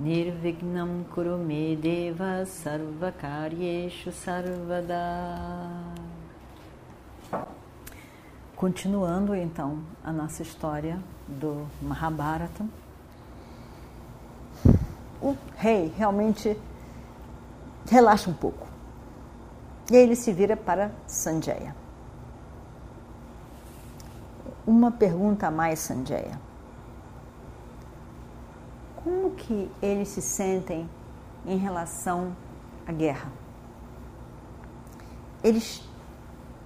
Nirvignam Kurume Deva Sarvakaryeshu Sarvada Continuando então a nossa história do Mahabharata, o rei realmente relaxa um pouco. E aí ele se vira para Sanjaya. Uma pergunta a mais, Sanjaya. Como que eles se sentem em relação à guerra? Eles,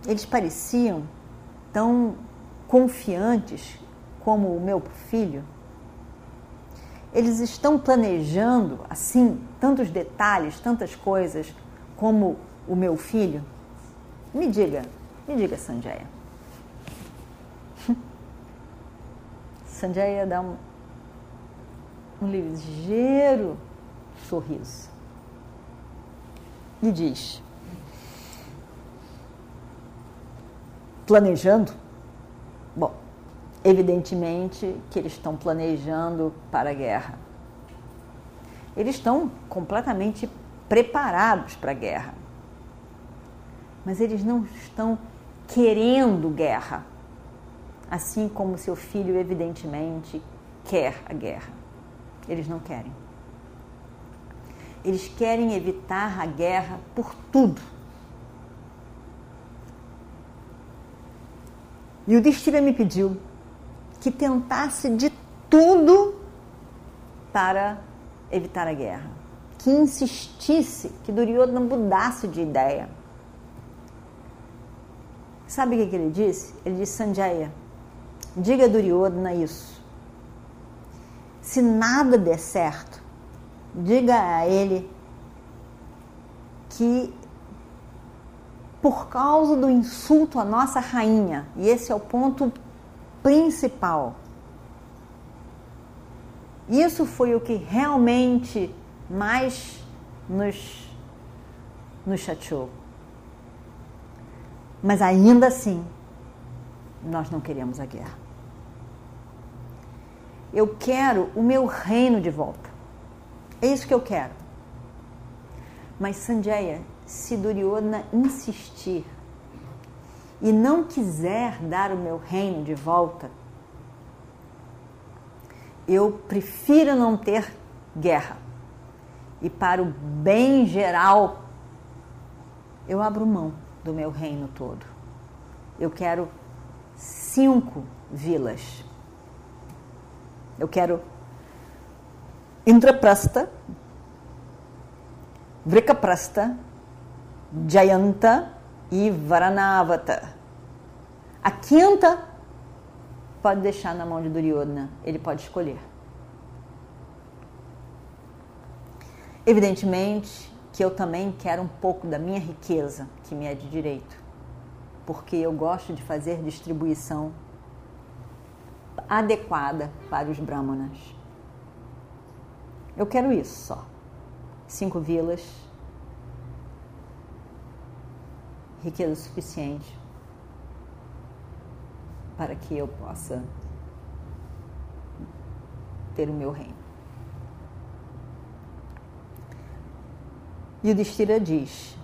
eles pareciam tão confiantes como o meu filho? Eles estão planejando assim tantos detalhes, tantas coisas como o meu filho? Me diga, me diga, Sanjaya. Sanjaya dá um, um ligeiro sorriso e diz: Planejando? Bom, evidentemente que eles estão planejando para a guerra. Eles estão completamente preparados para a guerra. Mas eles não estão querendo guerra assim como seu filho, evidentemente, quer a guerra. Eles não querem. Eles querem evitar a guerra por tudo. E o Destira me pediu que tentasse de tudo para evitar a guerra. Que insistisse que Duryodhana mudasse de ideia. Sabe o que ele disse? Ele disse, Sanjaya, Diga a Duryodhana isso. Se nada der certo, diga a ele que por causa do insulto à nossa rainha, e esse é o ponto principal. Isso foi o que realmente mais nos, nos chateou. Mas ainda assim, nós não queremos a guerra. Eu quero o meu reino de volta. É isso que eu quero. Mas Sanjaya, se Duryodhana insistir e não quiser dar o meu reino de volta, eu prefiro não ter guerra. E para o bem geral, eu abro mão do meu reino todo. Eu quero cinco vilas eu quero Indraprasta, Vrikaprasta, Jayanta e Varanavata. A quinta pode deixar na mão de Duryodhana, ele pode escolher. Evidentemente que eu também quero um pouco da minha riqueza, que me é de direito, porque eu gosto de fazer distribuição adequada para os brahmanas. Eu quero isso só. Cinco vilas, riqueza suficiente para que eu possa ter o meu reino. E o Destira diz: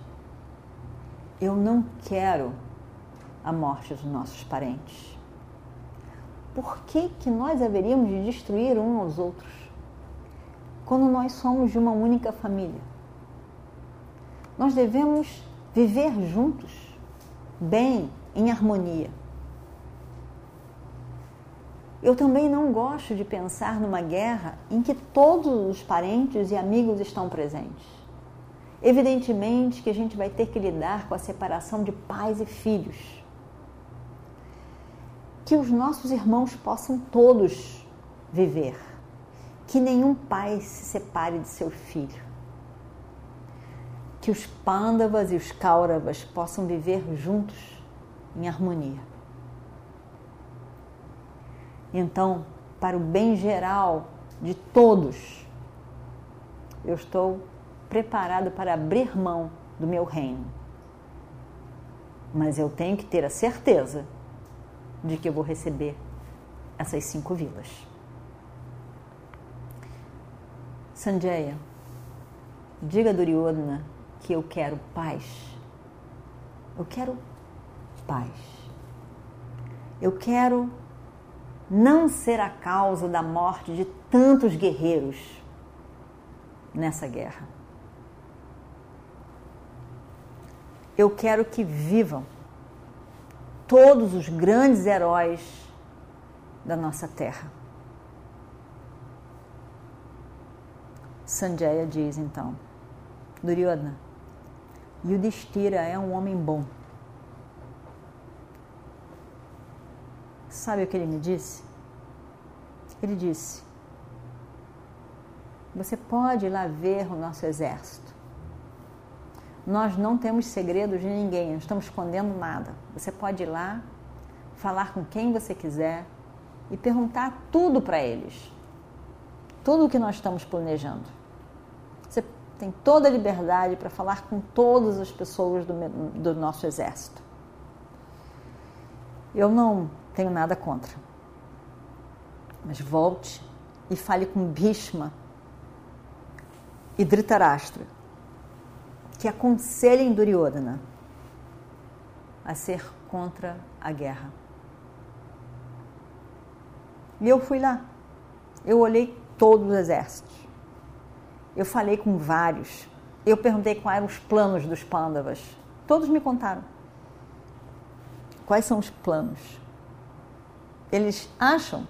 Eu não quero a morte dos nossos parentes por que, que nós haveríamos de destruir uns aos outros quando nós somos de uma única família? Nós devemos viver juntos, bem, em harmonia. Eu também não gosto de pensar numa guerra em que todos os parentes e amigos estão presentes. Evidentemente que a gente vai ter que lidar com a separação de pais e filhos que os nossos irmãos possam todos viver. Que nenhum pai se separe de seu filho. que os Pandavas e os Kauravas possam viver juntos em harmonia. Então, para o bem geral de todos, eu estou preparado para abrir mão do meu reino. Mas eu tenho que ter a certeza de que eu vou receber essas cinco vilas. Sanjaya, diga a Duryodhana que eu quero paz. Eu quero paz. Eu quero não ser a causa da morte de tantos guerreiros nessa guerra. Eu quero que vivam todos os grandes heróis da nossa terra. Sanjaya diz então: Duryodhana, Yudhishthira é um homem bom. Sabe o que ele me disse? Ele disse: Você pode ir lá ver o nosso exército. Nós não temos segredos de ninguém, não estamos escondendo nada. Você pode ir lá, falar com quem você quiser e perguntar tudo para eles. Tudo o que nós estamos planejando. Você tem toda a liberdade para falar com todas as pessoas do, do nosso exército. Eu não tenho nada contra. Mas volte e fale com Bhishma e Dhritarashtra que aconselhem Duryodhana a ser contra a guerra. E eu fui lá. Eu olhei todos os exércitos. Eu falei com vários. Eu perguntei quais eram os planos dos Pandavas. Todos me contaram. Quais são os planos? Eles acham,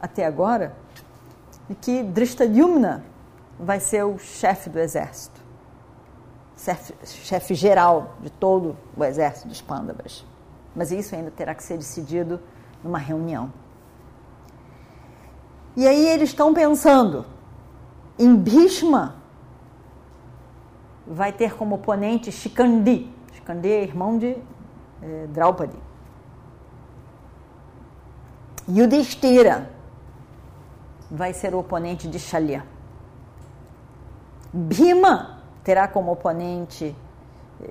até agora, que Drishtadyumna vai ser o chefe do exército chefe geral de todo o exército dos Pandavas. Mas isso ainda terá que ser decidido numa reunião. E aí eles estão pensando em Bhishma vai ter como oponente Shikandi. Shikandi é irmão de eh, Draupadi. Yudhishthira vai ser o oponente de Shalya. Bhima terá como oponente,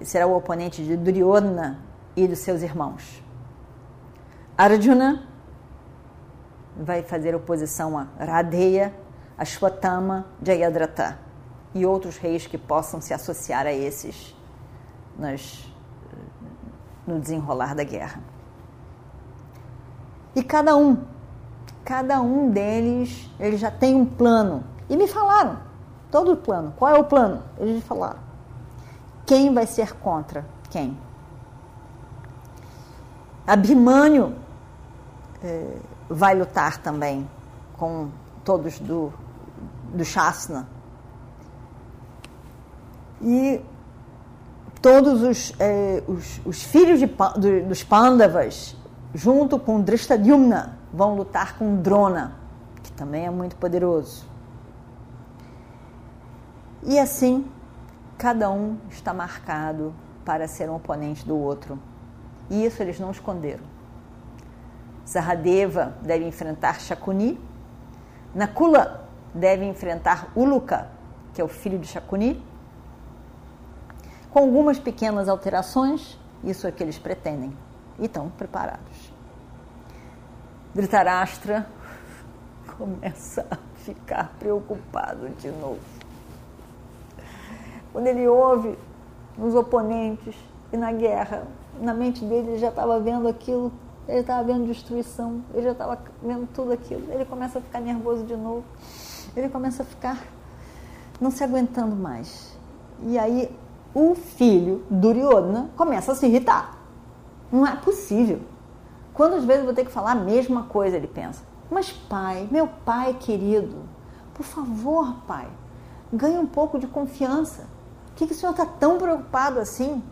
será o oponente de Duryodhana e dos seus irmãos. Arjuna vai fazer oposição a Radheya, Ashwatthama, Jayadratha e outros reis que possam se associar a esses no desenrolar da guerra. E cada um, cada um deles, ele já tem um plano. E me falaram, todo o plano. Qual é o plano? Eles falaram. Quem vai ser contra quem? Abhimanyu eh, vai lutar também com todos do, do Shasna. E todos os, eh, os, os, filhos de, do, dos Pandavas, junto com Drishtadyumna, vão lutar com Drona, que também é muito poderoso. E assim, cada um está marcado para ser um oponente do outro. E isso eles não esconderam. Saradeva deve enfrentar Shakuni, Nakula deve enfrentar Uluka, que é o filho de Shakuni, com algumas pequenas alterações, isso é que eles pretendem e estão preparados. Dhritarashtra começa a ficar preocupado de novo. Quando ele ouve nos oponentes e na guerra, na mente dele ele já estava vendo aquilo, ele estava vendo destruição, ele já estava vendo tudo aquilo. Ele começa a ficar nervoso de novo, ele começa a ficar não se aguentando mais. E aí o filho, Duryodhana, começa a se irritar. Não é possível. Quantas vezes eu vou ter que falar a mesma coisa? Ele pensa. Mas pai, meu pai querido, por favor, pai, ganhe um pouco de confiança. Que, que o senhor está tão preocupado assim?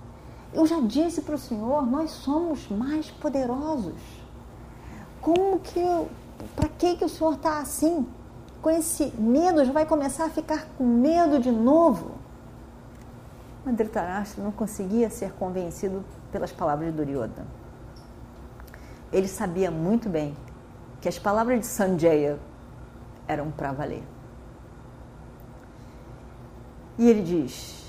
Eu já disse para o senhor, nós somos mais poderosos. Como que. Para que, que o senhor está assim? Com esse medo, já vai começar a ficar com medo de novo. Mas Dhritarashtra não conseguia ser convencido pelas palavras de Duryodhana. Ele sabia muito bem que as palavras de Sanjaya eram para valer. E ele diz,